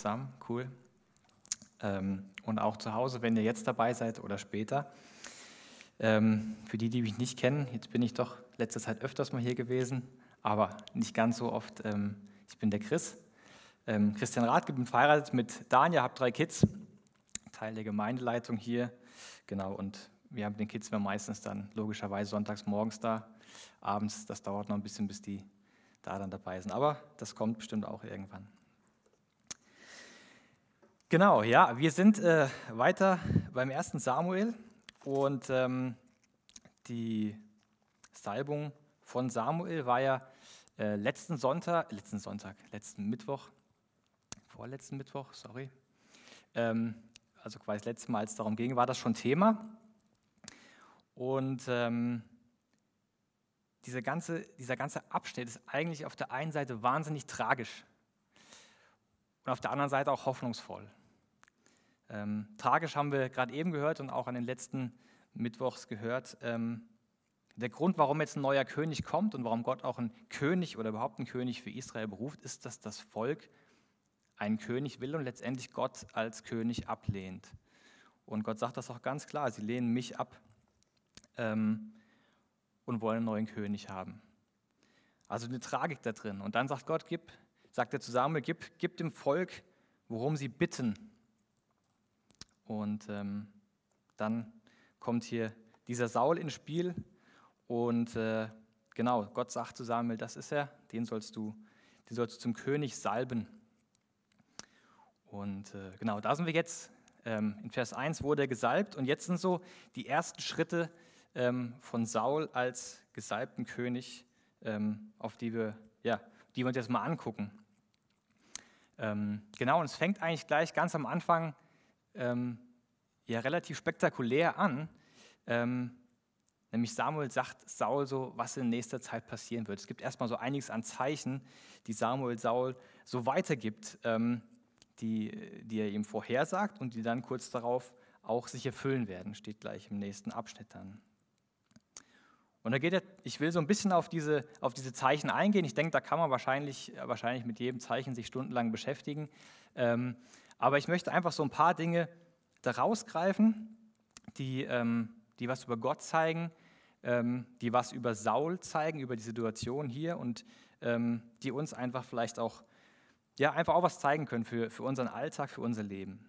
zusammen, cool. Ähm, und auch zu Hause, wenn ihr jetzt dabei seid oder später. Ähm, für die, die mich nicht kennen, jetzt bin ich doch letzte Zeit öfters mal hier gewesen, aber nicht ganz so oft. Ähm, ich bin der Chris, Christian Rathke, bin verheiratet mit Daniel, habe drei Kids, Teil der Gemeindeleitung hier, genau, und wir haben den Kids wir meistens dann logischerweise sonntags morgens da, abends, das dauert noch ein bisschen, bis die da dann dabei sind, aber das kommt bestimmt auch irgendwann. Genau, ja, wir sind äh, weiter beim ersten Samuel und ähm, die Salbung von Samuel war ja äh, letzten Sonntag, letzten Sonntag, letzten Mittwoch, vorletzten Mittwoch, sorry, ähm, also quasi das letzte Mal, als es darum ging, war das schon Thema. Und ähm, dieser, ganze, dieser ganze Abschnitt ist eigentlich auf der einen Seite wahnsinnig tragisch und auf der anderen Seite auch hoffnungsvoll. Ähm, tragisch haben wir gerade eben gehört und auch an den letzten Mittwochs gehört. Ähm, der Grund, warum jetzt ein neuer König kommt und warum Gott auch einen König oder überhaupt einen König für Israel beruft, ist, dass das Volk einen König will und letztendlich Gott als König ablehnt. Und Gott sagt das auch ganz klar, sie lehnen mich ab ähm, und wollen einen neuen König haben. Also eine Tragik da drin. Und dann sagt Gott, gib, sagt er zusammen, gib, gib dem Volk, worum sie bitten. Und ähm, dann kommt hier dieser Saul ins Spiel und äh, genau, Gott sagt zu Samuel, das ist er, den sollst du, den sollst du zum König salben. Und äh, genau, da sind wir jetzt. Ähm, in Vers 1 wurde er gesalbt und jetzt sind so die ersten Schritte ähm, von Saul als gesalbten König, ähm, auf die wir, ja, die wir uns jetzt mal angucken. Ähm, genau, und es fängt eigentlich gleich ganz am Anfang ähm, ja relativ spektakulär an. Ähm, nämlich Samuel sagt Saul so, was in nächster Zeit passieren wird. Es gibt erstmal so einiges an Zeichen, die Samuel Saul so weitergibt, ähm, die, die er ihm vorhersagt und die dann kurz darauf auch sich erfüllen werden, steht gleich im nächsten Abschnitt dann. Und da geht er, ich will so ein bisschen auf diese, auf diese Zeichen eingehen. Ich denke, da kann man wahrscheinlich, wahrscheinlich mit jedem Zeichen sich stundenlang beschäftigen. Ähm, aber ich möchte einfach so ein paar Dinge da rausgreifen, die, ähm, die was über Gott zeigen, ähm, die was über Saul zeigen, über die Situation hier und ähm, die uns einfach vielleicht auch, ja, einfach auch was zeigen können für, für unseren Alltag, für unser Leben.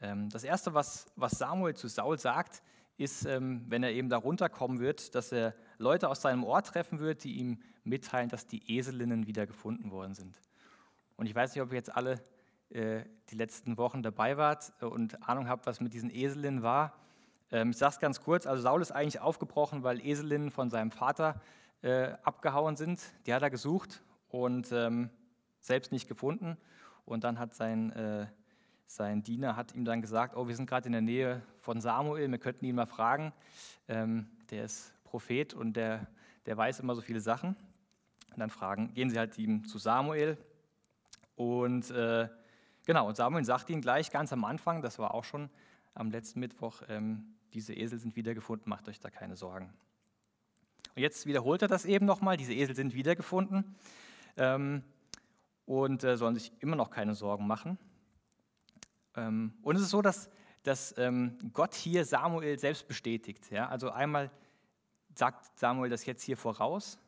Ähm, das Erste, was, was Samuel zu Saul sagt, ist, ähm, wenn er eben da runterkommen wird, dass er Leute aus seinem Ort treffen wird, die ihm mitteilen, dass die Eselinnen wieder gefunden worden sind. Und ich weiß nicht, ob ihr jetzt alle die letzten Wochen dabei wart und Ahnung habt, was mit diesen Eselinnen war. Ähm, ich sage es ganz kurz, also Saul ist eigentlich aufgebrochen, weil Eselinnen von seinem Vater äh, abgehauen sind. Die hat er gesucht und ähm, selbst nicht gefunden. Und dann hat sein, äh, sein Diener hat ihm dann gesagt, oh, wir sind gerade in der Nähe von Samuel, wir könnten ihn mal fragen. Ähm, der ist Prophet und der, der weiß immer so viele Sachen. Und dann fragen, gehen sie halt ihm zu Samuel und äh, Genau, und Samuel sagt ihnen gleich ganz am Anfang, das war auch schon am letzten Mittwoch, ähm, diese Esel sind wiedergefunden, macht euch da keine Sorgen. Und jetzt wiederholt er das eben nochmal, diese Esel sind wiedergefunden ähm, und äh, sollen sich immer noch keine Sorgen machen. Ähm, und es ist so, dass, dass ähm, Gott hier Samuel selbst bestätigt. Ja? Also einmal sagt Samuel das jetzt hier voraus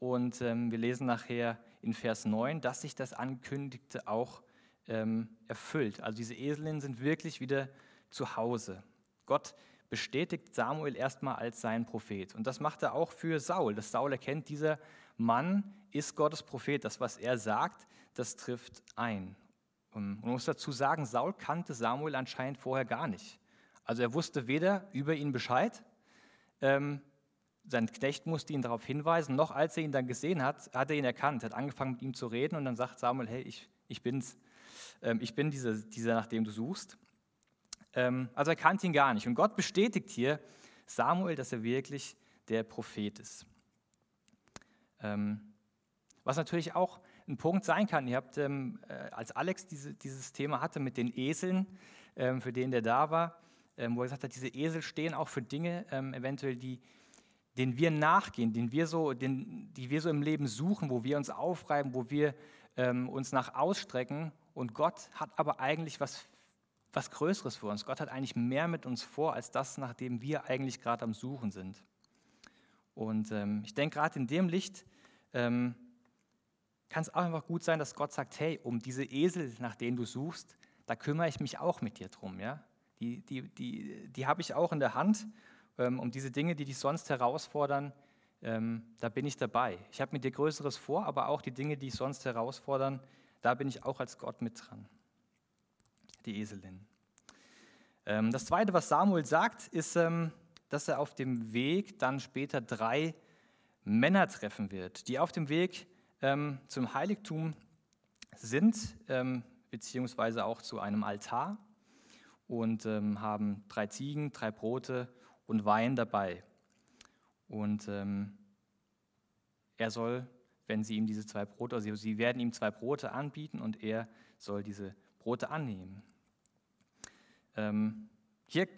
und ähm, wir lesen nachher in Vers 9, dass sich das Ankündigte auch ähm, erfüllt. Also diese Eselinnen sind wirklich wieder zu Hause. Gott bestätigt Samuel erstmal als seinen Prophet. Und das macht er auch für Saul, dass Saul erkennt, dieser Mann ist Gottes Prophet. Das, was er sagt, das trifft ein. Und man muss dazu sagen, Saul kannte Samuel anscheinend vorher gar nicht. Also er wusste weder über ihn Bescheid, ähm, sein Knecht musste ihn darauf hinweisen, noch als er ihn dann gesehen hat, hat er ihn erkannt, hat angefangen mit ihm zu reden und dann sagt Samuel, hey, ich, ich bin's. Ähm, ich bin dieser, dieser, nach dem du suchst. Ähm, also er kannte ihn gar nicht. Und Gott bestätigt hier Samuel, dass er wirklich der Prophet ist. Ähm, was natürlich auch ein Punkt sein kann. Ihr habt, äh, als Alex diese, dieses Thema hatte mit den Eseln, für den der da war, wo er gesagt hat, diese Esel stehen auch für Dinge, eventuell, die, denen wir nachgehen, den wir so, den, die wir so im Leben suchen, wo wir uns aufreiben, wo wir ähm, uns nach ausstrecken und Gott hat aber eigentlich was, was Größeres für uns. Gott hat eigentlich mehr mit uns vor, als das, nach dem wir eigentlich gerade am Suchen sind. Und ähm, ich denke, gerade in dem Licht ähm, kann es auch einfach gut sein, dass Gott sagt, hey, um diese Esel, nach denen du suchst, da kümmere ich mich auch mit dir drum. Ja? Die, die, die, die habe ich auch in der Hand. Ähm, um diese Dinge, die dich sonst herausfordern, ähm, da bin ich dabei. Ich habe mit dir Größeres vor, aber auch die Dinge, die dich sonst herausfordern, da bin ich auch als Gott mit dran. Die Eselin. Ähm, das Zweite, was Samuel sagt, ist, ähm, dass er auf dem Weg dann später drei Männer treffen wird, die auf dem Weg ähm, zum Heiligtum sind, beziehungsweise auch zu einem Altar und haben drei Ziegen, drei Brote und Wein dabei. Und er soll, wenn sie ihm diese zwei Brote, also sie werden ihm zwei Brote anbieten und er soll diese Brote annehmen. Ähm, hier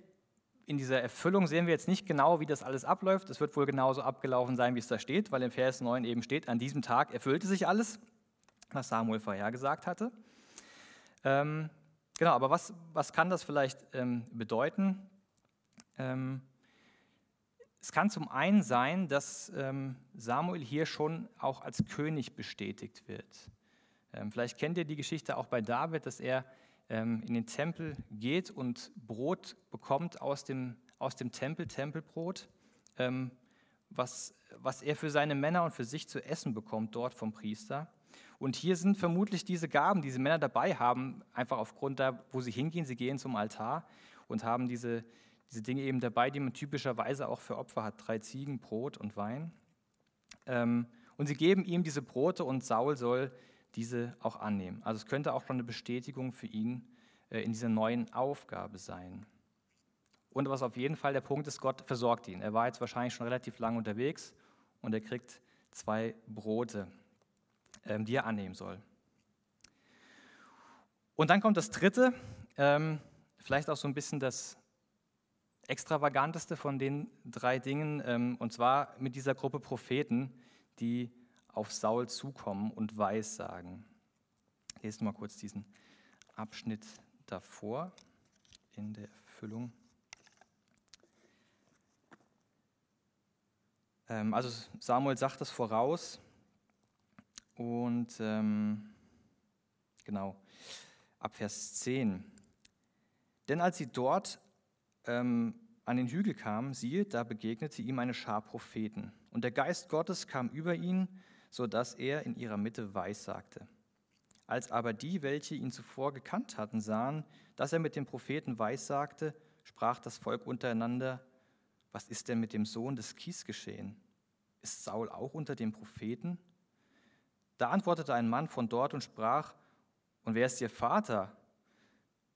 in dieser Erfüllung sehen wir jetzt nicht genau, wie das alles abläuft. Es wird wohl genauso abgelaufen sein, wie es da steht, weil im Vers 9 eben steht, an diesem Tag erfüllte sich alles, was Samuel vorhergesagt hatte. Ähm, genau, aber was, was kann das vielleicht ähm, bedeuten? Ähm, es kann zum einen sein, dass ähm, Samuel hier schon auch als König bestätigt wird. Ähm, vielleicht kennt ihr die Geschichte auch bei David, dass er ähm, in den Tempel geht und Brot bekommt aus dem, aus dem Tempel, Tempelbrot, was, was er für seine Männer und für sich zu essen bekommt dort vom Priester. Und hier sind vermutlich diese Gaben, die diese Männer dabei haben, einfach aufgrund da, wo sie hingehen. Sie gehen zum Altar und haben diese, diese Dinge eben dabei, die man typischerweise auch für Opfer hat: drei Ziegen, Brot und Wein. Ähm, und sie geben ihm diese Brote und Saul soll diese auch annehmen. Also es könnte auch schon eine Bestätigung für ihn äh, in dieser neuen Aufgabe sein. Und was auf jeden Fall der Punkt ist, Gott versorgt ihn. Er war jetzt wahrscheinlich schon relativ lang unterwegs und er kriegt zwei Brote, ähm, die er annehmen soll. Und dann kommt das Dritte, ähm, vielleicht auch so ein bisschen das extravaganteste von den drei Dingen, ähm, und zwar mit dieser Gruppe Propheten, die auf Saul zukommen und Weissagen. Lest mal kurz diesen Abschnitt davor in der Erfüllung. Ähm, also Samuel sagt das voraus und ähm, genau, ab Vers 10. Denn als sie dort ähm, an den Hügel kam, siehe, da begegnete ihm eine Schar Propheten. Und der Geist Gottes kam über ihn, so dass er in ihrer Mitte weissagte. Als aber die, welche ihn zuvor gekannt hatten, sahen, dass er mit dem Propheten weissagte, sprach das Volk untereinander, was ist denn mit dem Sohn des Kis geschehen? Ist Saul auch unter den Propheten? Da antwortete ein Mann von dort und sprach, und wer ist ihr Vater?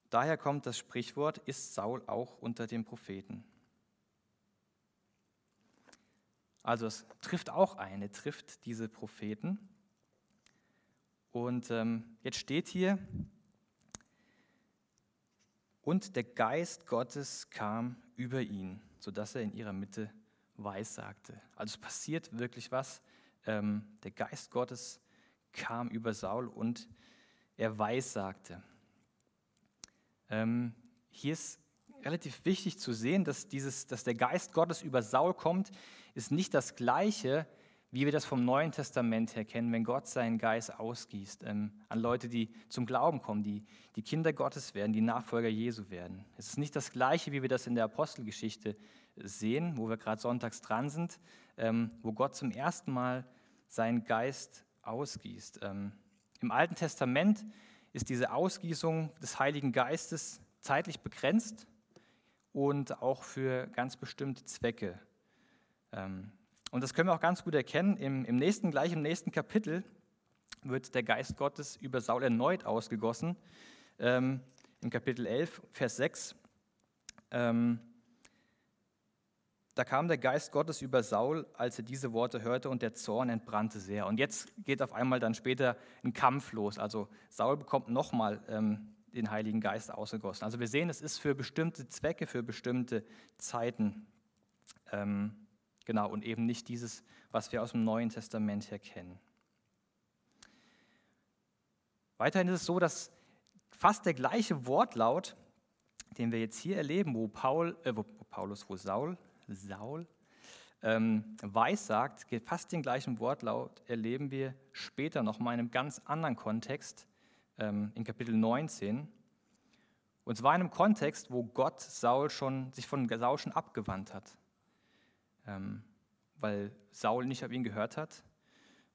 Daher kommt das Sprichwort, ist Saul auch unter den Propheten. Also es trifft auch ein, er trifft diese Propheten. Und ähm, jetzt steht hier, und der Geist Gottes kam über ihn, sodass er in ihrer Mitte weissagte. Also es passiert wirklich was. Ähm, der Geist Gottes kam über Saul und er weissagte. Ähm, hier ist relativ wichtig zu sehen, dass, dieses, dass der Geist Gottes über Saul kommt, ist nicht das Gleiche, wie wir das vom Neuen Testament her kennen, wenn Gott seinen Geist ausgießt ähm, an Leute, die zum Glauben kommen, die, die Kinder Gottes werden, die Nachfolger Jesu werden. Es ist nicht das Gleiche, wie wir das in der Apostelgeschichte sehen, wo wir gerade sonntags dran sind, ähm, wo Gott zum ersten Mal seinen Geist ausgießt. Ähm, Im Alten Testament ist diese Ausgießung des Heiligen Geistes zeitlich begrenzt und auch für ganz bestimmte Zwecke. Ähm, und das können wir auch ganz gut erkennen. Im, im nächsten, gleich im nächsten Kapitel wird der Geist Gottes über Saul erneut ausgegossen. Ähm, Im Kapitel 11, Vers 6. Da kam der Geist Gottes über Saul, als er diese Worte hörte, und der Zorn entbrannte sehr. Und jetzt geht auf einmal dann später ein Kampf los. Also Saul bekommt nochmal ähm, den Heiligen Geist ausgegossen. Also wir sehen, es ist für bestimmte Zwecke, für bestimmte Zeiten. Ähm, genau, und eben nicht dieses, was wir aus dem Neuen Testament her kennen. Weiterhin ist es so, dass fast der gleiche Wortlaut, den wir jetzt hier erleben, wo, Paul, äh, wo Paulus, wo Saul, Saul ähm, weissagt, fast den gleichen Wortlaut erleben wir später noch mal in einem ganz anderen Kontext, ähm, in Kapitel 19. Und zwar in einem Kontext, wo Gott Saul schon, sich von Saul schon abgewandt hat, ähm, weil Saul nicht auf ihn gehört hat.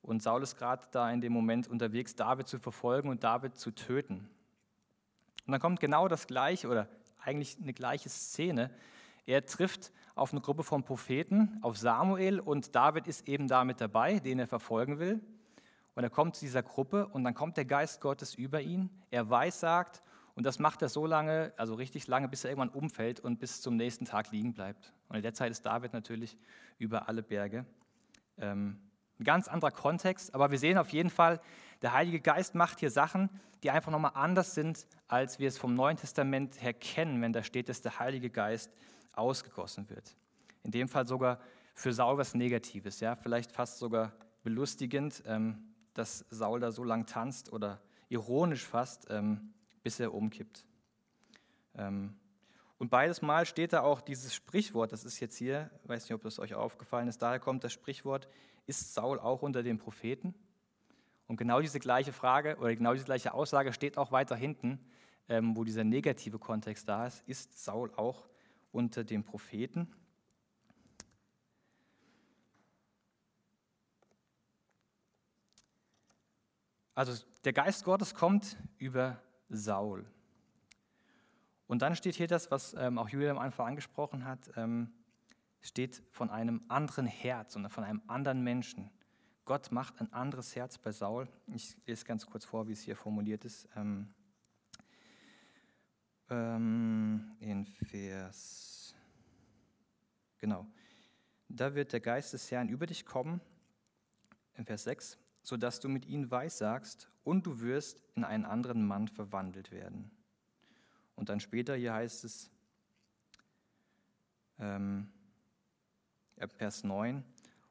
Und Saul ist gerade da in dem Moment unterwegs, David zu verfolgen und David zu töten. Und dann kommt genau das Gleiche oder eigentlich eine gleiche Szene. Er trifft auf eine Gruppe von Propheten, auf Samuel und David ist eben da mit dabei, den er verfolgen will. Und er kommt zu dieser Gruppe und dann kommt der Geist Gottes über ihn. Er weissagt und das macht er so lange, also richtig lange, bis er irgendwann umfällt und bis zum nächsten Tag liegen bleibt. Und in der Zeit ist David natürlich über alle Berge. Ähm, ein ganz anderer Kontext, aber wir sehen auf jeden Fall, der Heilige Geist macht hier Sachen, die einfach nochmal anders sind, als wir es vom Neuen Testament her kennen, wenn da steht, dass der Heilige Geist ausgegossen wird. In dem Fall sogar für Saul was Negatives, ja, vielleicht fast sogar belustigend, ähm, dass Saul da so lang tanzt oder ironisch fast, ähm, bis er umkippt. Ähm, und beides Mal steht da auch dieses Sprichwort, das ist jetzt hier, weiß nicht, ob das euch aufgefallen ist, daher kommt das Sprichwort, ist Saul auch unter den Propheten? Und genau diese gleiche Frage oder genau diese gleiche Aussage steht auch weiter hinten, ähm, wo dieser negative Kontext da ist, ist Saul auch unter den Propheten. Also der Geist Gottes kommt über Saul. Und dann steht hier das, was ähm, auch Julia am Anfang angesprochen hat, ähm, steht von einem anderen Herz und von einem anderen Menschen. Gott macht ein anderes Herz bei Saul. Ich lese ganz kurz vor, wie es hier formuliert ist. Ähm, ähm, in Vers, genau, da wird der Geist des Herrn über dich kommen, in Vers 6, sodass du mit ihm weissagst und du wirst in einen anderen Mann verwandelt werden. Und dann später, hier heißt es, ähm, Vers 9,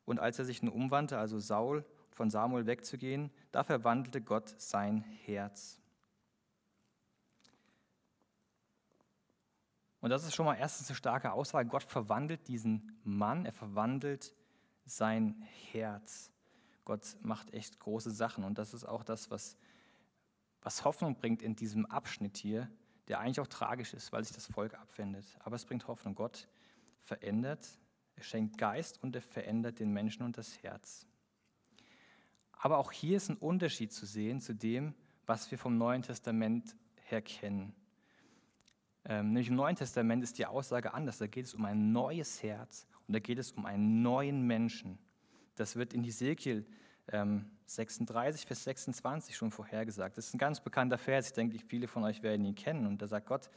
und als er sich nun umwandte, also Saul, von Samuel wegzugehen, da verwandelte Gott sein Herz. Und das ist schon mal erstens eine starke Aussage. Gott verwandelt diesen Mann, er verwandelt sein Herz. Gott macht echt große Sachen. Und das ist auch das, was, was Hoffnung bringt in diesem Abschnitt hier, der eigentlich auch tragisch ist, weil sich das Volk abwendet. Aber es bringt Hoffnung. Gott verändert, er schenkt Geist und er verändert den Menschen und das Herz. Aber auch hier ist ein Unterschied zu sehen zu dem, was wir vom Neuen Testament her kennen. Ähm, nämlich im Neuen Testament ist die Aussage anders. Da geht es um ein neues Herz und da geht es um einen neuen Menschen. Das wird in Ezekiel ähm, 36, Vers 26 schon vorhergesagt. Das ist ein ganz bekannter Vers. Ich denke, viele von euch werden ihn kennen. Und da sagt Gott,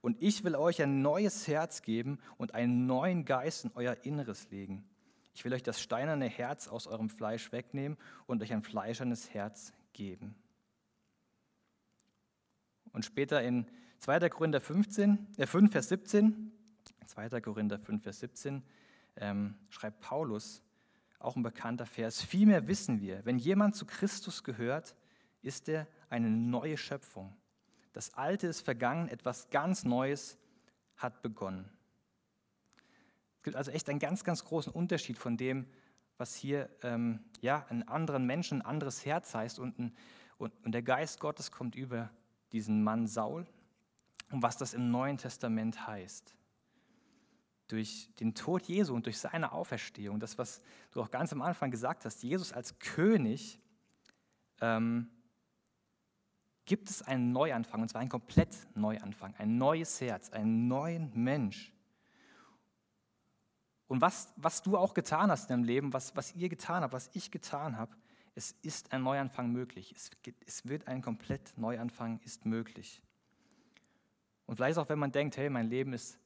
und ich will euch ein neues Herz geben und einen neuen Geist in euer Inneres legen. Ich will euch das steinerne Herz aus eurem Fleisch wegnehmen und euch ein fleischernes Herz geben. Und später in 2. Korinther 15, äh 5, Vers 17, 2. Korinther 5, Vers 17, ähm, schreibt Paulus, auch ein bekannter Vers, vielmehr wissen wir, wenn jemand zu Christus gehört, ist er eine neue Schöpfung. Das Alte ist vergangen, etwas ganz Neues hat begonnen. Es gibt also echt einen ganz, ganz großen Unterschied von dem, was hier ähm, ja, einen anderen Menschen, ein anderes Herz heißt. Und, ein, und, und der Geist Gottes kommt über diesen Mann Saul und was das im Neuen Testament heißt. Durch den Tod Jesu und durch seine Auferstehung, das, was du auch ganz am Anfang gesagt hast, Jesus als König, ähm, gibt es einen Neuanfang, und zwar einen komplett Neuanfang, ein neues Herz, einen neuen Mensch. Und was, was du auch getan hast in deinem Leben, was, was ihr getan habt, was ich getan habe, es ist ein Neuanfang möglich. Es, es wird ein komplett Neuanfang ist möglich. Und vielleicht auch, wenn man denkt, hey, mein Leben ist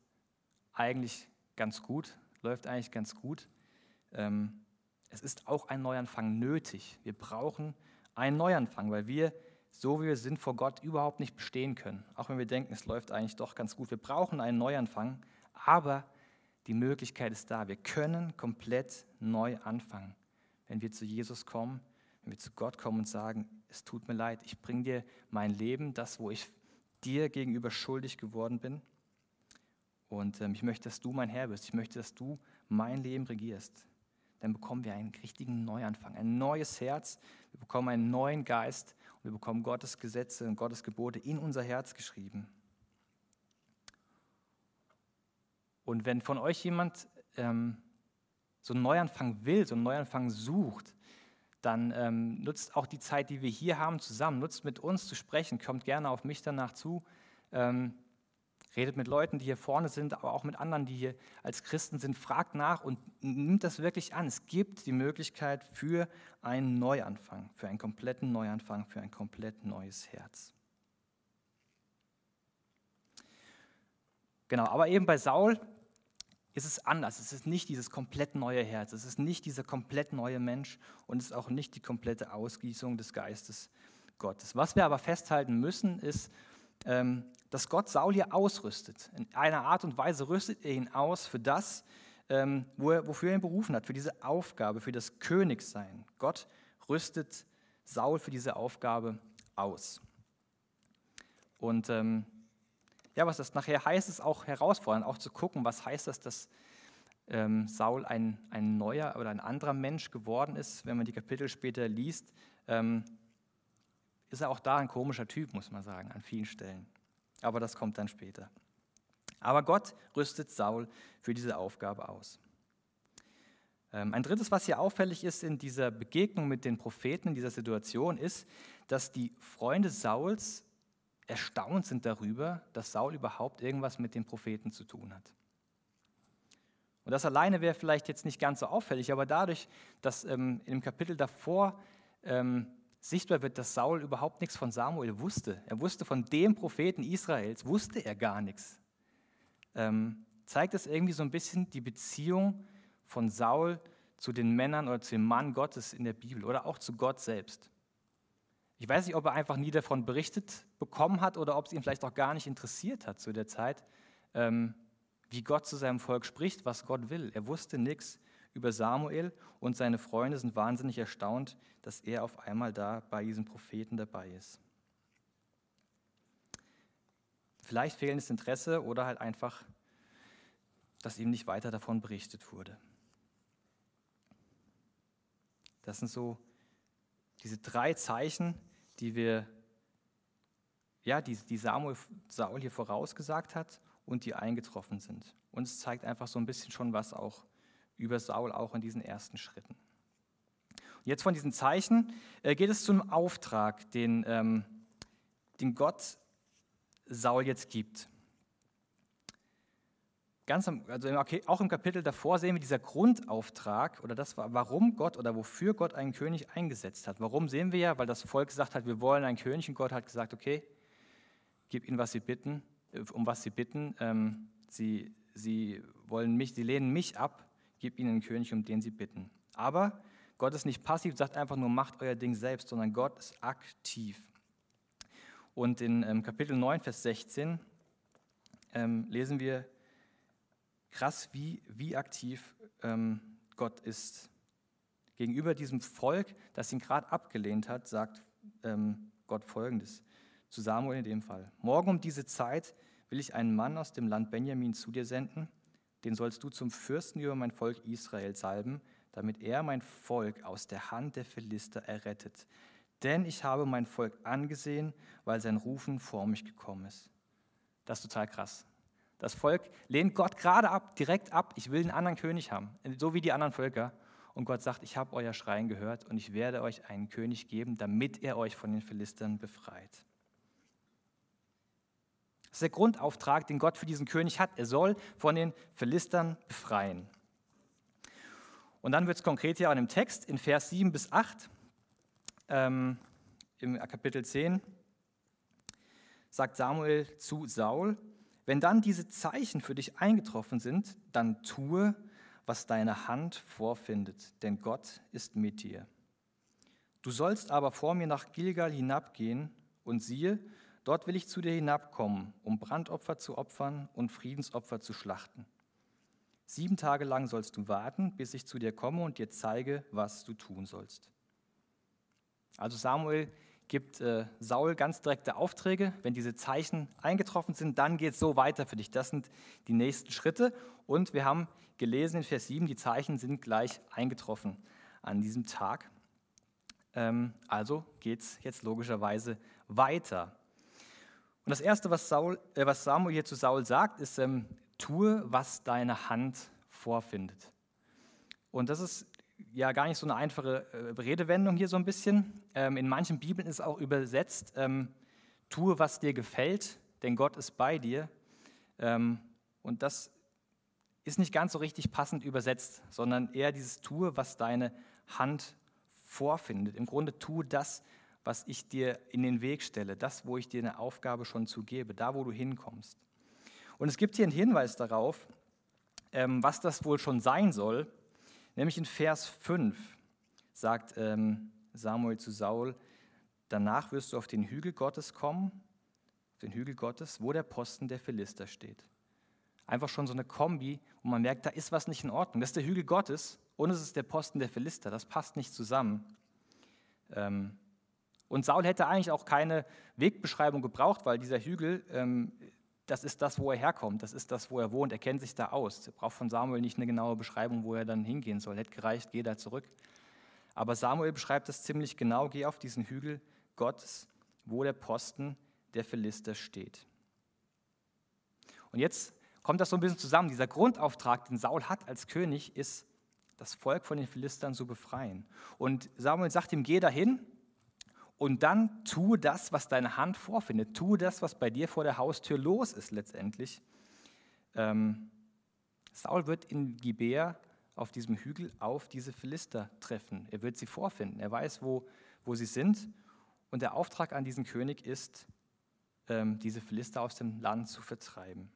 eigentlich ganz gut, läuft eigentlich ganz gut. Ähm, es ist auch ein Neuanfang nötig. Wir brauchen einen Neuanfang, weil wir, so wie wir sind, vor Gott überhaupt nicht bestehen können. Auch wenn wir denken, es läuft eigentlich doch ganz gut. Wir brauchen einen Neuanfang, aber die Möglichkeit ist da. Wir können komplett neu anfangen, wenn wir zu Jesus kommen, wenn wir zu Gott kommen und sagen, es tut mir leid, ich bringe dir mein Leben, das, wo ich dir gegenüber schuldig geworden bin. Und ähm, ich möchte, dass du mein Herr bist. Ich möchte, dass du mein Leben regierst. Dann bekommen wir einen richtigen Neuanfang, ein neues Herz. Wir bekommen einen neuen Geist und wir bekommen Gottes Gesetze und Gottes Gebote in unser Herz geschrieben. Und wenn von euch jemand ähm, so einen Neuanfang will, so einen Neuanfang sucht, dann ähm, nutzt auch die Zeit, die wir hier haben, zusammen. Nutzt mit uns zu sprechen. Kommt gerne auf mich danach zu. Ähm, redet mit Leuten, die hier vorne sind, aber auch mit anderen, die hier als Christen sind. Fragt nach und nimmt das wirklich an. Es gibt die Möglichkeit für einen Neuanfang, für einen kompletten Neuanfang, für ein komplett neues Herz. Genau, aber eben bei Saul ist es anders. Es ist nicht dieses komplett neue Herz. Es ist nicht dieser komplett neue Mensch und es ist auch nicht die komplette Ausgießung des Geistes Gottes. Was wir aber festhalten müssen, ist, ähm, dass Gott Saul hier ausrüstet. In einer Art und Weise rüstet er ihn aus für das, ähm, wofür er ihn berufen hat, für diese Aufgabe, für das Königsein. Gott rüstet Saul für diese Aufgabe aus. Und ähm, ja, was das nachher heißt, ist auch herausfordernd, auch zu gucken, was heißt das, dass ähm, Saul ein, ein neuer oder ein anderer Mensch geworden ist. Wenn man die Kapitel später liest, ähm, ist er auch da ein komischer Typ, muss man sagen, an vielen Stellen. Aber das kommt dann später. Aber Gott rüstet Saul für diese Aufgabe aus. Ähm, ein drittes, was hier auffällig ist in dieser Begegnung mit den Propheten, in dieser Situation, ist, dass die Freunde Sauls erstaunt sind darüber, dass Saul überhaupt irgendwas mit den Propheten zu tun hat. Und das alleine wäre vielleicht jetzt nicht ganz so auffällig, aber dadurch, dass ähm, im Kapitel davor ähm, sichtbar wird, dass Saul überhaupt nichts von Samuel wusste, er wusste von dem Propheten Israels, wusste er gar nichts, ähm, zeigt es irgendwie so ein bisschen die Beziehung von Saul zu den Männern oder zu dem Mann Gottes in der Bibel oder auch zu Gott selbst. Ich weiß nicht, ob er einfach nie davon berichtet bekommen hat oder ob es ihn vielleicht auch gar nicht interessiert hat zu der Zeit, ähm, wie Gott zu seinem Volk spricht, was Gott will. Er wusste nichts über Samuel und seine Freunde sind wahnsinnig erstaunt, dass er auf einmal da bei diesem Propheten dabei ist. Vielleicht fehlendes Interesse oder halt einfach, dass ihm nicht weiter davon berichtet wurde. Das sind so diese drei Zeichen, die wir, ja, die, die Samuel, Saul hier vorausgesagt hat und die eingetroffen sind. Und es zeigt einfach so ein bisschen schon was auch über Saul, auch in diesen ersten Schritten. Und jetzt von diesen Zeichen äh, geht es zum Auftrag, den, ähm, den Gott Saul jetzt gibt. Ganz am, also auch im Kapitel davor sehen wir dieser Grundauftrag oder das, warum Gott oder wofür Gott einen König eingesetzt hat. Warum sehen wir ja? Weil das Volk gesagt hat, wir wollen einen König und Gott hat gesagt, okay, gib ihnen, was sie bitten, äh, um was sie bitten. Ähm, sie, sie wollen mich, sie lehnen mich ab, gib ihnen einen König, um den sie bitten. Aber Gott ist nicht passiv, sagt einfach nur, macht euer Ding selbst, sondern Gott ist aktiv. Und in ähm, Kapitel 9, Vers 16 ähm, lesen wir, krass, wie, wie aktiv ähm, Gott ist. Gegenüber diesem Volk, das ihn gerade abgelehnt hat, sagt ähm, Gott folgendes, zu Samuel in dem Fall. Morgen um diese Zeit will ich einen Mann aus dem Land Benjamin zu dir senden, den sollst du zum Fürsten über mein Volk Israel salben, damit er mein Volk aus der Hand der Philister errettet. Denn ich habe mein Volk angesehen, weil sein Rufen vor mich gekommen ist. Das ist total krass. Das Volk lehnt Gott gerade ab, direkt ab. Ich will einen anderen König haben, so wie die anderen Völker. Und Gott sagt, ich habe euer Schreien gehört und ich werde euch einen König geben, damit er euch von den Philistern befreit. Das ist der Grundauftrag, den Gott für diesen König hat. Er soll von den Philistern befreien. Und dann wird es konkret hier an dem Text in Vers 7 bis 8 ähm, im Kapitel 10 sagt Samuel zu Saul, wenn dann diese Zeichen für dich eingetroffen sind, dann tue, was deine Hand vorfindet, denn Gott ist mit dir. Du sollst aber vor mir nach Gilgal hinabgehen, und siehe, dort will ich zu dir hinabkommen, um Brandopfer zu opfern und Friedensopfer zu schlachten. Sieben Tage lang sollst du warten, bis ich zu dir komme und dir zeige, was du tun sollst. Also Samuel gibt äh, Saul ganz direkte Aufträge. Wenn diese Zeichen eingetroffen sind, dann geht es so weiter für dich. Das sind die nächsten Schritte. Und wir haben gelesen in Vers 7, die Zeichen sind gleich eingetroffen an diesem Tag. Ähm, also geht es jetzt logischerweise weiter. Und das Erste, was, Saul, äh, was Samuel hier zu Saul sagt, ist, ähm, tue, was deine Hand vorfindet. Und das ist ja gar nicht so eine einfache äh, Redewendung hier so ein bisschen. Ähm, in manchen Bibeln ist auch übersetzt, ähm, tue, was dir gefällt, denn Gott ist bei dir. Ähm, und das ist nicht ganz so richtig passend übersetzt, sondern eher dieses tue, was deine Hand vorfindet. Im Grunde tue das, was ich dir in den Weg stelle, das, wo ich dir eine Aufgabe schon zugebe, da, wo du hinkommst. Und es gibt hier einen Hinweis darauf, ähm, was das wohl schon sein soll. Nämlich in Vers 5 sagt ähm, Samuel zu Saul, danach wirst du auf den Hügel Gottes kommen, auf den Hügel Gottes, wo der Posten der Philister steht. Einfach schon so eine Kombi, wo man merkt, da ist was nicht in Ordnung. Das ist der Hügel Gottes und es ist der Posten der Philister. Das passt nicht zusammen. Ähm, und Saul hätte eigentlich auch keine Wegbeschreibung gebraucht, weil dieser Hügel ähm, das ist das, wo er herkommt, das ist das, wo er wohnt, er kennt sich da aus. Er braucht von Samuel nicht eine genaue Beschreibung, wo er dann hingehen soll. Hätte gereicht, geh da zurück. Aber Samuel beschreibt das ziemlich genau, geh auf diesen Hügel Gottes, wo der Posten der Philister steht. Und jetzt kommt das so ein bisschen zusammen. Dieser Grundauftrag, den Saul hat als König, ist, das Volk von den Philistern zu befreien. Und Samuel sagt ihm, geh dahin und dann tue das, was deine Hand vorfindet. Tue das, was bei dir vor der Haustür los ist letztendlich. Ähm, Saul wird in Gibea auf diesem Hügel auf diese Philister treffen. Er wird sie vorfinden. Er weiß, wo, wo sie sind. Und der Auftrag an diesen König ist, ähm, diese Philister aus dem Land zu vertreiben.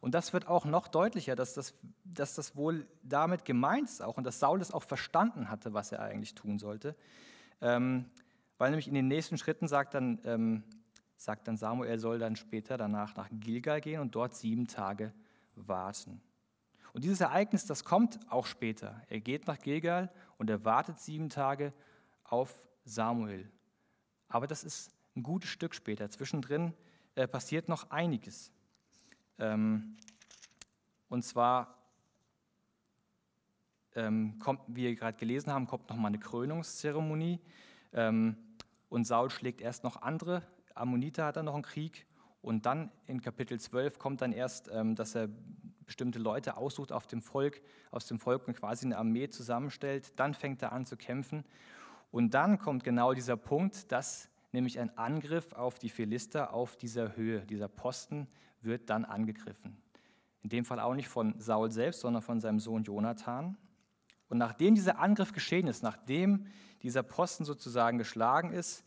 Und das wird auch noch deutlicher, dass das, dass das wohl damit gemeint ist auch und dass Saul es auch verstanden hatte, was er eigentlich tun sollte. Ähm, weil nämlich in den nächsten Schritten sagt dann, ähm, sagt dann Samuel, soll dann später danach nach Gilgal gehen und dort sieben Tage warten. Und dieses Ereignis, das kommt auch später. Er geht nach Gilgal und er wartet sieben Tage auf Samuel. Aber das ist ein gutes Stück später. Zwischendrin äh, passiert noch einiges. Ähm, und zwar ähm, kommt, wie wir gerade gelesen haben, kommt nochmal eine Krönungszeremonie. Ähm, und Saul schlägt erst noch andere. Ammoniter hat dann noch einen Krieg. Und dann in Kapitel 12 kommt dann erst, ähm, dass er bestimmte Leute aussucht auf dem Volk, aus dem Volk und quasi eine Armee zusammenstellt. Dann fängt er an zu kämpfen. Und dann kommt genau dieser Punkt, dass nämlich ein Angriff auf die Philister auf dieser Höhe, dieser Posten, wird dann angegriffen. In dem Fall auch nicht von Saul selbst, sondern von seinem Sohn Jonathan. Und nachdem dieser Angriff geschehen ist, nachdem dieser Posten sozusagen geschlagen ist,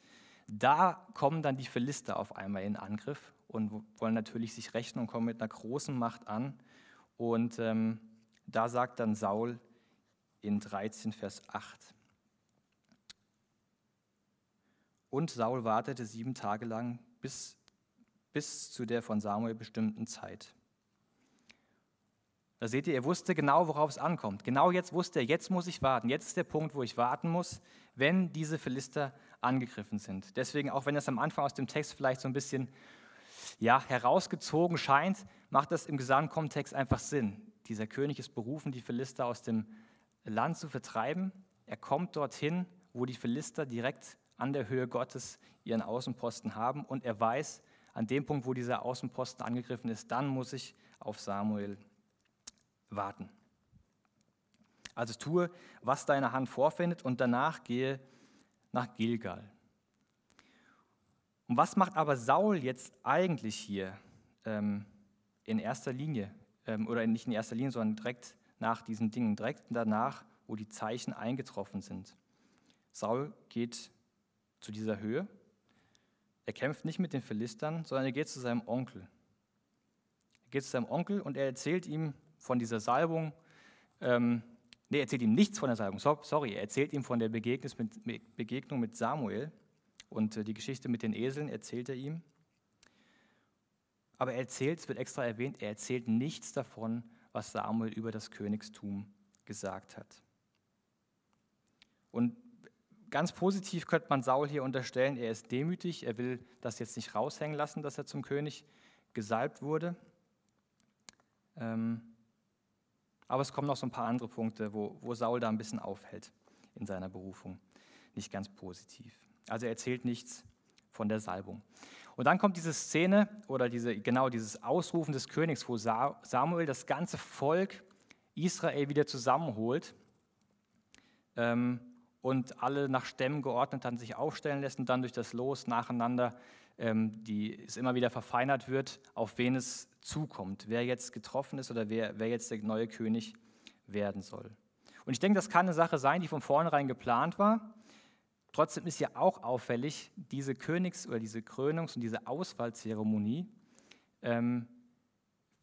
da kommen dann die Philister auf einmal in Angriff und wollen natürlich sich rächen und kommen mit einer großen Macht an. Und ähm, da sagt dann Saul in 13, Vers 8. Und Saul wartete sieben Tage lang bis, bis zu der von Samuel bestimmten Zeit. Da seht ihr, er wusste genau, worauf es ankommt. Genau jetzt wusste er, jetzt muss ich warten. Jetzt ist der Punkt, wo ich warten muss, wenn diese Philister angegriffen sind. Deswegen, auch wenn das am Anfang aus dem Text vielleicht so ein bisschen ja, herausgezogen scheint, macht das im Gesamtkontext einfach Sinn. Dieser König ist berufen, die Philister aus dem Land zu vertreiben. Er kommt dorthin, wo die Philister direkt an der Höhe Gottes ihren Außenposten haben und er weiß, an dem Punkt, wo dieser Außenposten angegriffen ist, dann muss ich auf Samuel warten. Also tue, was deine Hand vorfindet und danach gehe nach Gilgal. Und was macht aber Saul jetzt eigentlich hier ähm, in erster Linie, ähm, oder nicht in erster Linie, sondern direkt nach diesen Dingen, direkt danach, wo die Zeichen eingetroffen sind? Saul geht zu dieser Höhe. Er kämpft nicht mit den Philistern, sondern er geht zu seinem Onkel. Er geht zu seinem Onkel und er erzählt ihm von dieser Salbung. Ähm, nee, er erzählt ihm nichts von der Salbung, sorry, er erzählt ihm von der Begegnung mit, Begegnung mit Samuel und äh, die Geschichte mit den Eseln erzählt er ihm. Aber er erzählt, es wird extra erwähnt, er erzählt nichts davon, was Samuel über das Königstum gesagt hat. Und ganz positiv könnte man Saul hier unterstellen, er ist demütig, er will das jetzt nicht raushängen lassen, dass er zum König gesalbt wurde. Ähm, aber es kommen noch so ein paar andere Punkte, wo, wo Saul da ein bisschen aufhält in seiner Berufung. Nicht ganz positiv. Also er erzählt nichts von der Salbung. Und dann kommt diese Szene oder diese, genau dieses Ausrufen des Königs, wo Samuel das ganze Volk Israel wieder zusammenholt ähm, und alle nach Stämmen geordnet dann sich aufstellen lässt und dann durch das Los nacheinander die, es immer wieder verfeinert wird, auf wen es zukommt, wer jetzt getroffen ist oder wer, wer jetzt der neue König werden soll. Und ich denke, das kann eine Sache sein, die von vornherein geplant war. Trotzdem ist ja auch auffällig, diese Königs- oder diese Krönungs- und diese Auswahlzeremonie ähm,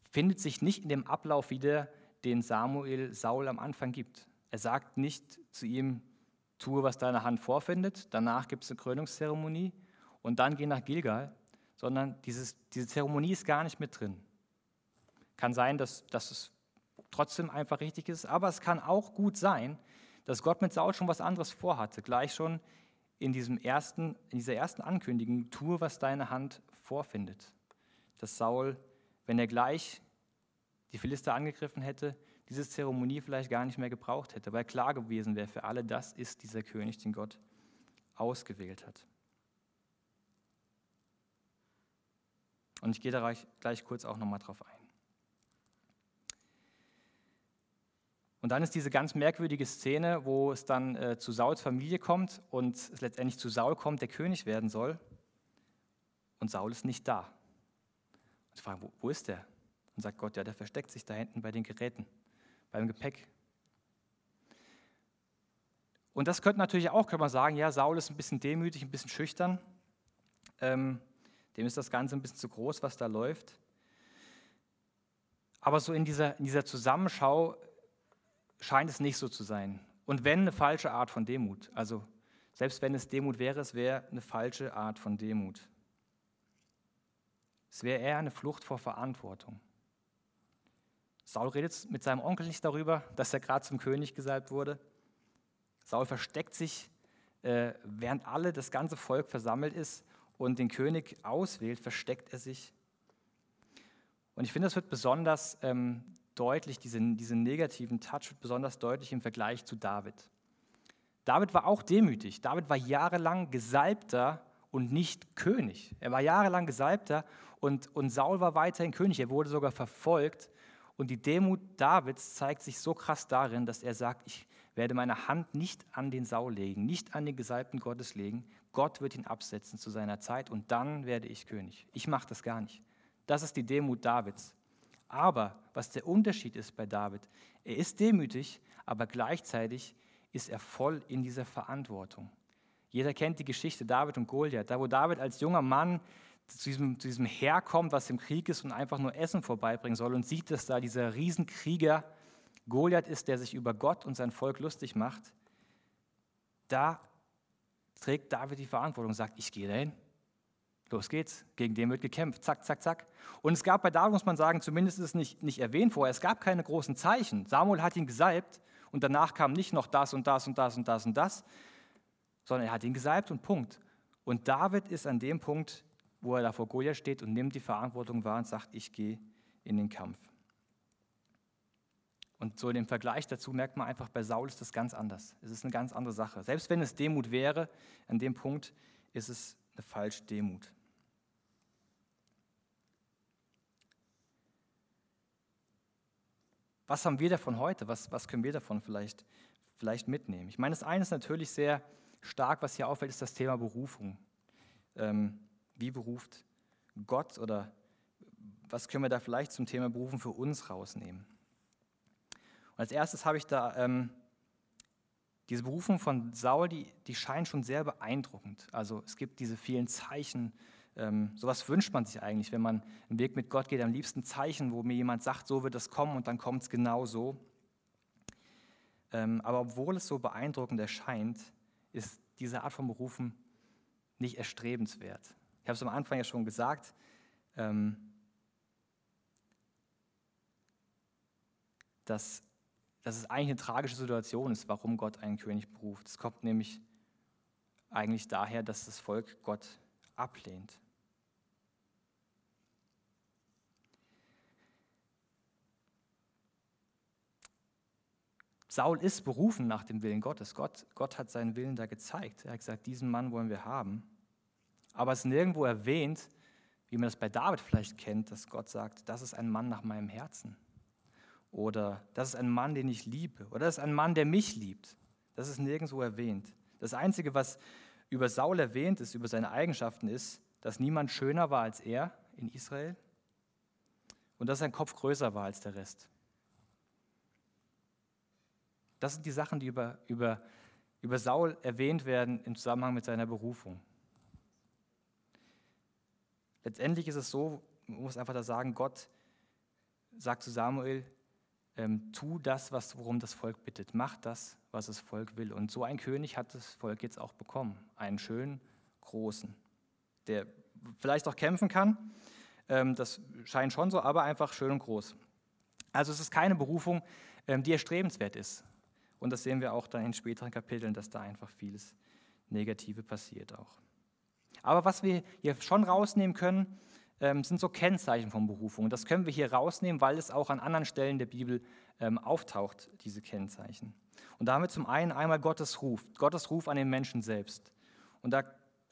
findet sich nicht in dem Ablauf wieder, den Samuel Saul am Anfang gibt. Er sagt nicht zu ihm, tue, was deine Hand vorfindet, danach gibt es eine Krönungszeremonie und dann geh nach Gilgal, sondern dieses, diese Zeremonie ist gar nicht mit drin. Kann sein, dass, dass es trotzdem einfach richtig ist, aber es kann auch gut sein, dass Gott mit Saul schon was anderes vorhatte, gleich schon in, diesem ersten, in dieser ersten Ankündigung, tue, was deine Hand vorfindet. Dass Saul, wenn er gleich die Philister angegriffen hätte, diese Zeremonie vielleicht gar nicht mehr gebraucht hätte, weil klar gewesen wäre für alle, das ist dieser König, den Gott ausgewählt hat. Und ich gehe da gleich kurz auch nochmal drauf ein. Und dann ist diese ganz merkwürdige Szene, wo es dann äh, zu Sauls Familie kommt und es letztendlich zu Saul kommt, der König werden soll. Und Saul ist nicht da. Und sie fragen, wo, wo ist der? Und sagt Gott, ja, der versteckt sich da hinten bei den Geräten, beim Gepäck. Und das könnte natürlich auch, könnte man sagen, ja, Saul ist ein bisschen demütig, ein bisschen schüchtern. Ähm, dem ist das Ganze ein bisschen zu groß, was da läuft. Aber so in dieser, in dieser Zusammenschau scheint es nicht so zu sein. Und wenn eine falsche Art von Demut. Also selbst wenn es Demut wäre, es wäre eine falsche Art von Demut. Es wäre eher eine Flucht vor Verantwortung. Saul redet mit seinem Onkel nicht darüber, dass er gerade zum König gesalbt wurde. Saul versteckt sich, äh, während alle, das ganze Volk versammelt ist und den König auswählt, versteckt er sich. Und ich finde, das wird besonders ähm, deutlich, diesen, diesen negativen Touch wird besonders deutlich im Vergleich zu David. David war auch demütig. David war jahrelang Gesalbter und nicht König. Er war jahrelang Gesalbter und, und Saul war weiterhin König. Er wurde sogar verfolgt. Und die Demut Davids zeigt sich so krass darin, dass er sagt, ich werde meine Hand nicht an den Saul legen, nicht an den Gesalbten Gottes legen. Gott wird ihn absetzen zu seiner Zeit und dann werde ich König. Ich mache das gar nicht. Das ist die Demut Davids. Aber was der Unterschied ist bei David, er ist demütig, aber gleichzeitig ist er voll in dieser Verantwortung. Jeder kennt die Geschichte David und Goliath, da wo David als junger Mann zu diesem, zu diesem Heer kommt, was im Krieg ist und einfach nur Essen vorbeibringen soll und sieht, dass da dieser Riesenkrieger Goliath ist, der sich über Gott und sein Volk lustig macht. Da trägt David die Verantwortung sagt, ich gehe dahin, Los geht's, gegen den wird gekämpft, zack, zack, zack. Und es gab bei David, muss man sagen, zumindest ist es nicht, nicht erwähnt vorher, es gab keine großen Zeichen. Samuel hat ihn gesalbt und danach kam nicht noch das und das und das und das und das, sondern er hat ihn gesalbt und Punkt. Und David ist an dem Punkt, wo er da vor Goliath steht und nimmt die Verantwortung wahr und sagt, ich gehe in den Kampf. Und so in dem Vergleich dazu merkt man einfach, bei Saul ist das ganz anders. Es ist eine ganz andere Sache. Selbst wenn es Demut wäre, an dem Punkt ist es eine falsche Demut. Was haben wir davon heute? Was, was können wir davon vielleicht, vielleicht mitnehmen? Ich meine, das eine ist natürlich sehr stark, was hier auffällt, ist das Thema Berufung. Ähm, wie beruft Gott oder was können wir da vielleicht zum Thema Berufen für uns rausnehmen? Und als erstes habe ich da ähm, diese Berufung von Saul, die, die scheint schon sehr beeindruckend. Also es gibt diese vielen Zeichen, ähm, sowas wünscht man sich eigentlich, wenn man einen Weg mit Gott geht, am liebsten Zeichen, wo mir jemand sagt, so wird es kommen und dann kommt es genau so. Ähm, aber obwohl es so beeindruckend erscheint, ist diese Art von Berufen nicht erstrebenswert. Ich habe es am Anfang ja schon gesagt, ähm, dass, dass es eigentlich eine tragische Situation ist, warum Gott einen König beruft. Es kommt nämlich eigentlich daher, dass das Volk Gott ablehnt. Saul ist berufen nach dem Willen Gottes. Gott, Gott hat seinen Willen da gezeigt. Er hat gesagt, diesen Mann wollen wir haben. Aber es ist nirgendwo erwähnt, wie man das bei David vielleicht kennt, dass Gott sagt, das ist ein Mann nach meinem Herzen. Oder das ist ein Mann, den ich liebe. Oder das ist ein Mann, der mich liebt. Das ist nirgendwo erwähnt. Das Einzige, was über Saul erwähnt ist, über seine Eigenschaften, ist, dass niemand schöner war als er in Israel und dass sein Kopf größer war als der Rest. Das sind die Sachen, die über, über, über Saul erwähnt werden im Zusammenhang mit seiner Berufung. Letztendlich ist es so, man muss einfach da sagen, Gott sagt zu Samuel, ähm, tu das, was, worum das Volk bittet. Mach das, was das Volk will. Und so ein König hat das Volk jetzt auch bekommen. Einen schönen, großen, der vielleicht auch kämpfen kann. Ähm, das scheint schon so, aber einfach schön und groß. Also es ist keine Berufung, ähm, die erstrebenswert ist. Und das sehen wir auch dann in späteren Kapiteln, dass da einfach vieles Negative passiert auch. Aber was wir hier schon rausnehmen können, sind so Kennzeichen von Berufung. Das können wir hier rausnehmen, weil es auch an anderen Stellen der Bibel ähm, auftaucht, diese Kennzeichen. Und da haben wir zum einen einmal Gottes Ruf, Gottes Ruf an den Menschen selbst. Und da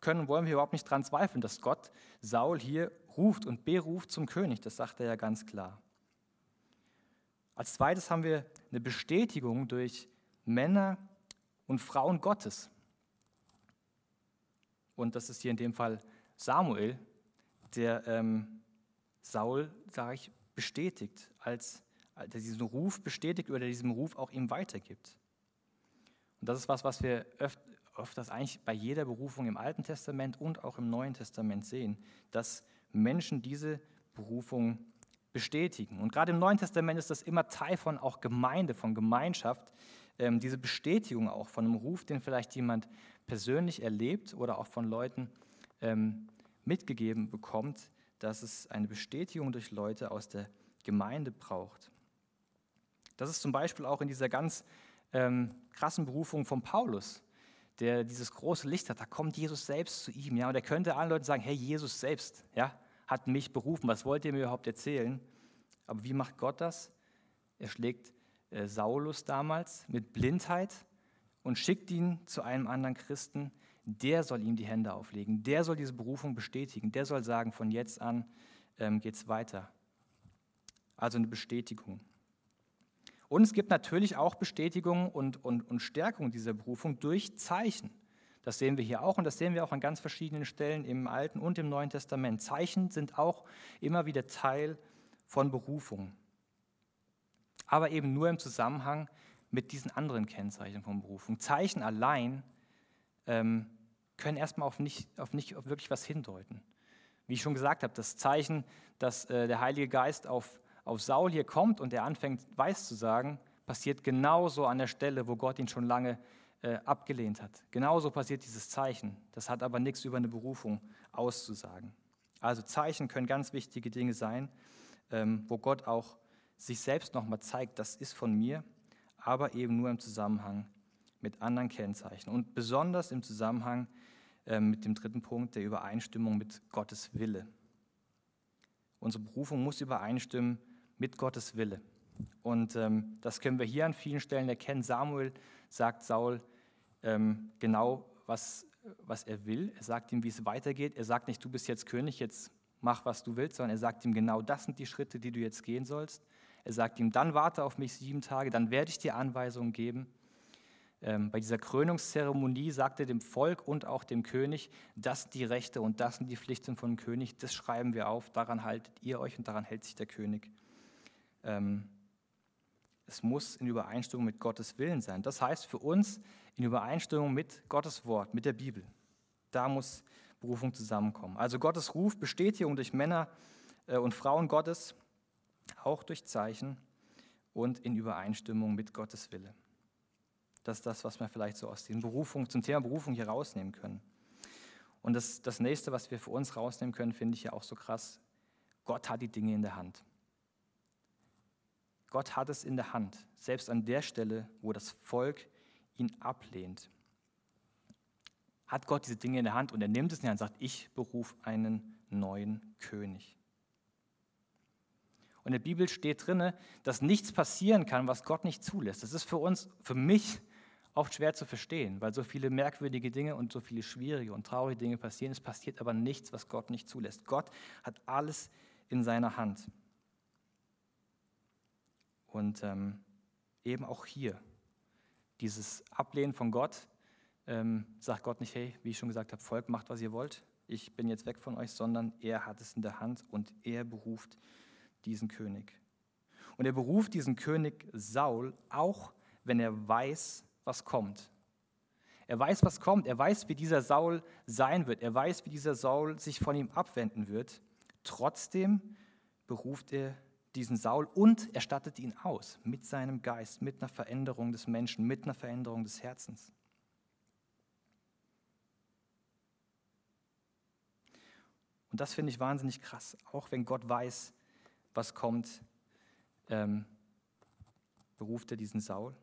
können, wollen wir überhaupt nicht dran zweifeln, dass Gott Saul hier ruft und beruft zum König. Das sagt er ja ganz klar. Als zweites haben wir eine Bestätigung durch Männer und Frauen Gottes. Und das ist hier in dem Fall Samuel, der ähm, Saul, sage ich, bestätigt, als der diesen Ruf bestätigt oder diesem Ruf auch ihm weitergibt. Und das ist was, was wir öf öfters eigentlich bei jeder Berufung im Alten Testament und auch im Neuen Testament sehen, dass Menschen diese Berufung bestätigen. Und gerade im Neuen Testament ist das immer Teil von auch Gemeinde, von Gemeinschaft, ähm, diese Bestätigung auch von einem Ruf, den vielleicht jemand persönlich erlebt oder auch von Leuten ähm, mitgegeben bekommt, dass es eine Bestätigung durch Leute aus der Gemeinde braucht. Das ist zum Beispiel auch in dieser ganz ähm, krassen Berufung von Paulus, der dieses große Licht hat. Da kommt Jesus selbst zu ihm, ja, und er könnte allen Leuten sagen: Hey, Jesus selbst, ja, hat mich berufen. Was wollt ihr mir überhaupt erzählen? Aber wie macht Gott das? Er schlägt äh, Saulus damals mit Blindheit und schickt ihn zu einem anderen Christen, der soll ihm die Hände auflegen, der soll diese Berufung bestätigen, der soll sagen, von jetzt an ähm, geht es weiter. Also eine Bestätigung. Und es gibt natürlich auch Bestätigung und, und, und Stärkung dieser Berufung durch Zeichen. Das sehen wir hier auch und das sehen wir auch an ganz verschiedenen Stellen im Alten und im Neuen Testament. Zeichen sind auch immer wieder Teil von Berufung. Aber eben nur im Zusammenhang mit diesen anderen Kennzeichen von Berufung. Zeichen allein ähm, können erstmal auf nicht, auf nicht auf wirklich was hindeuten. Wie ich schon gesagt habe, das Zeichen, dass äh, der Heilige Geist auf, auf Saul hier kommt und er anfängt, weiß zu sagen, passiert genauso an der Stelle, wo Gott ihn schon lange äh, abgelehnt hat. Genauso passiert dieses Zeichen. Das hat aber nichts über eine Berufung auszusagen. Also Zeichen können ganz wichtige Dinge sein, ähm, wo Gott auch sich selbst nochmal zeigt, das ist von mir, aber eben nur im Zusammenhang mit anderen Kennzeichen und besonders im Zusammenhang äh, mit dem dritten Punkt der Übereinstimmung mit Gottes Wille. Unsere Berufung muss übereinstimmen mit Gottes Wille. Und ähm, das können wir hier an vielen Stellen erkennen. Samuel sagt Saul ähm, genau, was, was er will. Er sagt ihm, wie es weitergeht. Er sagt nicht, du bist jetzt König, jetzt mach, was du willst, sondern er sagt ihm genau, das sind die Schritte, die du jetzt gehen sollst. Er sagt ihm, dann warte auf mich sieben Tage, dann werde ich dir Anweisungen geben. Ähm, bei dieser Krönungszeremonie sagt er dem Volk und auch dem König, das sind die Rechte und das sind die Pflichten von dem König, das schreiben wir auf, daran haltet ihr euch und daran hält sich der König. Ähm, es muss in Übereinstimmung mit Gottes Willen sein. Das heißt für uns in Übereinstimmung mit Gottes Wort, mit der Bibel. Da muss Berufung zusammenkommen. Also Gottes Ruf, Bestätigung durch Männer äh, und Frauen Gottes auch durch Zeichen und in Übereinstimmung mit Gottes Wille. Das ist das, was wir vielleicht so aus den Berufungen, zum Thema Berufung hier rausnehmen können. Und das, das nächste, was wir für uns rausnehmen können, finde ich ja auch so krass. Gott hat die Dinge in der Hand. Gott hat es in der Hand, selbst an der Stelle, wo das Volk ihn ablehnt. hat Gott diese Dinge in der Hand und er nimmt es in die Hand und sagt, ich berufe einen neuen König. Und in der Bibel steht drin, dass nichts passieren kann, was Gott nicht zulässt. Das ist für uns, für mich oft schwer zu verstehen, weil so viele merkwürdige Dinge und so viele schwierige und traurige Dinge passieren. Es passiert aber nichts, was Gott nicht zulässt. Gott hat alles in seiner Hand. Und ähm, eben auch hier, dieses Ablehnen von Gott, ähm, sagt Gott nicht, hey, wie ich schon gesagt habe, Volk, macht, was ihr wollt, ich bin jetzt weg von euch, sondern er hat es in der Hand und er beruft diesen König. Und er beruft diesen König Saul, auch wenn er weiß, was kommt. Er weiß, was kommt. Er weiß, wie dieser Saul sein wird. Er weiß, wie dieser Saul sich von ihm abwenden wird. Trotzdem beruft er diesen Saul und er stattet ihn aus mit seinem Geist, mit einer Veränderung des Menschen, mit einer Veränderung des Herzens. Und das finde ich wahnsinnig krass, auch wenn Gott weiß, was kommt, ähm, beruft er diesen Saul.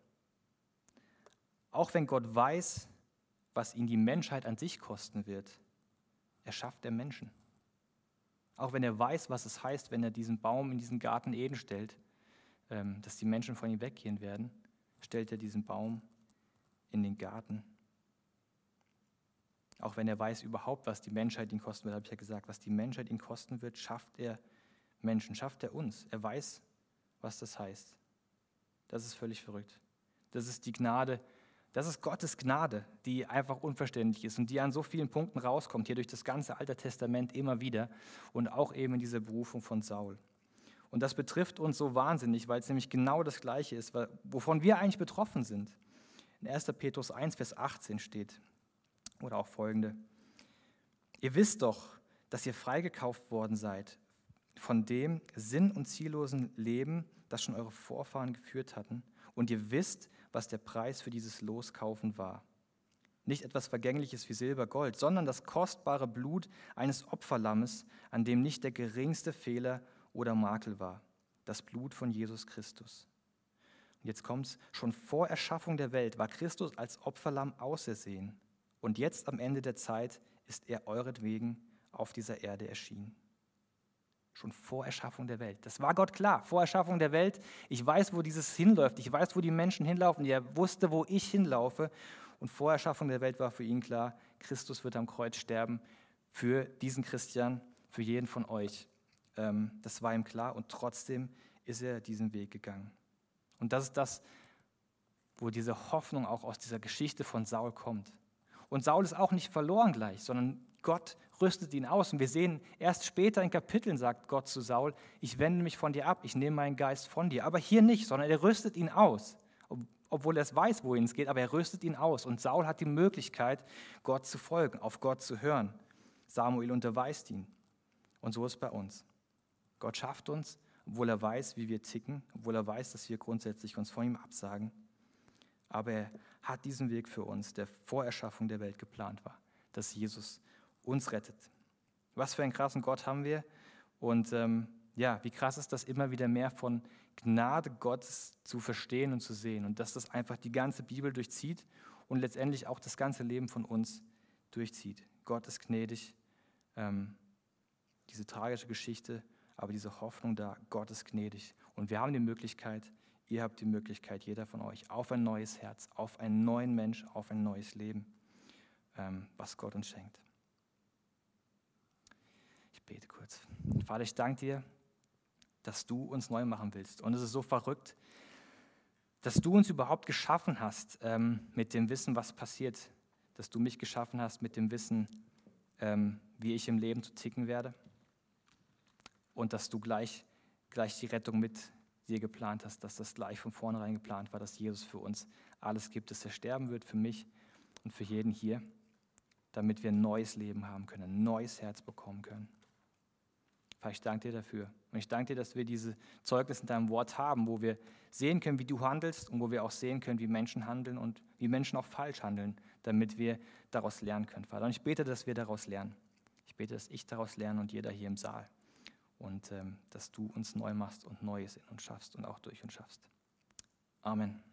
Auch wenn Gott weiß, was ihn die Menschheit an sich kosten wird, erschafft er Menschen. Auch wenn er weiß, was es heißt, wenn er diesen Baum in diesen Garten Eden stellt, ähm, dass die Menschen von ihm weggehen werden, stellt er diesen Baum in den Garten. Auch wenn er weiß überhaupt, was die Menschheit ihn kosten wird, habe ich ja gesagt, was die Menschheit ihn kosten wird, schafft er Menschen, schafft er uns. Er weiß, was das heißt. Das ist völlig verrückt. Das ist die Gnade, das ist Gottes Gnade, die einfach unverständlich ist und die an so vielen Punkten rauskommt, hier durch das ganze Alte Testament immer wieder und auch eben in dieser Berufung von Saul. Und das betrifft uns so wahnsinnig, weil es nämlich genau das Gleiche ist, wovon wir eigentlich betroffen sind. In 1. Petrus 1, Vers 18 steht, oder auch folgende. Ihr wisst doch, dass ihr freigekauft worden seid von dem sinn- und ziellosen Leben, das schon eure Vorfahren geführt hatten. Und ihr wisst, was der Preis für dieses Loskaufen war. Nicht etwas Vergängliches wie Silber, Gold, sondern das kostbare Blut eines Opferlammes, an dem nicht der geringste Fehler oder Makel war. Das Blut von Jesus Christus. Und jetzt kommt's, schon vor Erschaffung der Welt war Christus als Opferlamm ausersehen. Und jetzt am Ende der Zeit ist er euretwegen auf dieser Erde erschienen. Schon vor Erschaffung der Welt. Das war Gott klar. Vor Erschaffung der Welt. Ich weiß, wo dieses hinläuft. Ich weiß, wo die Menschen hinlaufen. Er wusste, wo ich hinlaufe. Und vor Erschaffung der Welt war für ihn klar, Christus wird am Kreuz sterben für diesen Christian, für jeden von euch. Ähm, das war ihm klar und trotzdem ist er diesen Weg gegangen. Und das ist das, wo diese Hoffnung auch aus dieser Geschichte von Saul kommt. Und Saul ist auch nicht verloren gleich, sondern Gott rüstet ihn aus. Und wir sehen, erst später in Kapiteln sagt Gott zu Saul, ich wende mich von dir ab, ich nehme meinen Geist von dir. Aber hier nicht, sondern er rüstet ihn aus. Obwohl er es weiß, wohin es geht, aber er rüstet ihn aus. Und Saul hat die Möglichkeit, Gott zu folgen, auf Gott zu hören. Samuel unterweist ihn. Und so ist es bei uns. Gott schafft uns, obwohl er weiß, wie wir ticken, obwohl er weiß, dass wir grundsätzlich uns von ihm absagen. Aber er hat diesen Weg für uns, der vor Erschaffung der Welt geplant war, dass Jesus uns rettet. Was für einen krassen Gott haben wir? Und ähm, ja, wie krass ist das, immer wieder mehr von Gnade Gottes zu verstehen und zu sehen. Und dass das einfach die ganze Bibel durchzieht und letztendlich auch das ganze Leben von uns durchzieht. Gott ist gnädig. Ähm, diese tragische Geschichte, aber diese Hoffnung da, Gott ist gnädig. Und wir haben die Möglichkeit, ihr habt die Möglichkeit, jeder von euch, auf ein neues Herz, auf einen neuen Mensch, auf ein neues Leben, ähm, was Gott uns schenkt. Bete kurz. Vater, ich danke dir, dass du uns neu machen willst. Und es ist so verrückt, dass du uns überhaupt geschaffen hast ähm, mit dem Wissen, was passiert. Dass du mich geschaffen hast mit dem Wissen, ähm, wie ich im Leben zu ticken werde. Und dass du gleich, gleich die Rettung mit dir geplant hast, dass das gleich von vornherein geplant war, dass Jesus für uns alles gibt, dass er sterben wird für mich und für jeden hier, damit wir ein neues Leben haben können, ein neues Herz bekommen können. Vater, ich danke dir dafür. Und ich danke dir, dass wir diese Zeugnisse in deinem Wort haben, wo wir sehen können, wie du handelst und wo wir auch sehen können, wie Menschen handeln und wie Menschen auch falsch handeln, damit wir daraus lernen können, Vater. Und ich bete, dass wir daraus lernen. Ich bete, dass ich daraus lerne und jeder hier im Saal. Und ähm, dass du uns neu machst und Neues in uns schaffst und auch durch uns schaffst. Amen.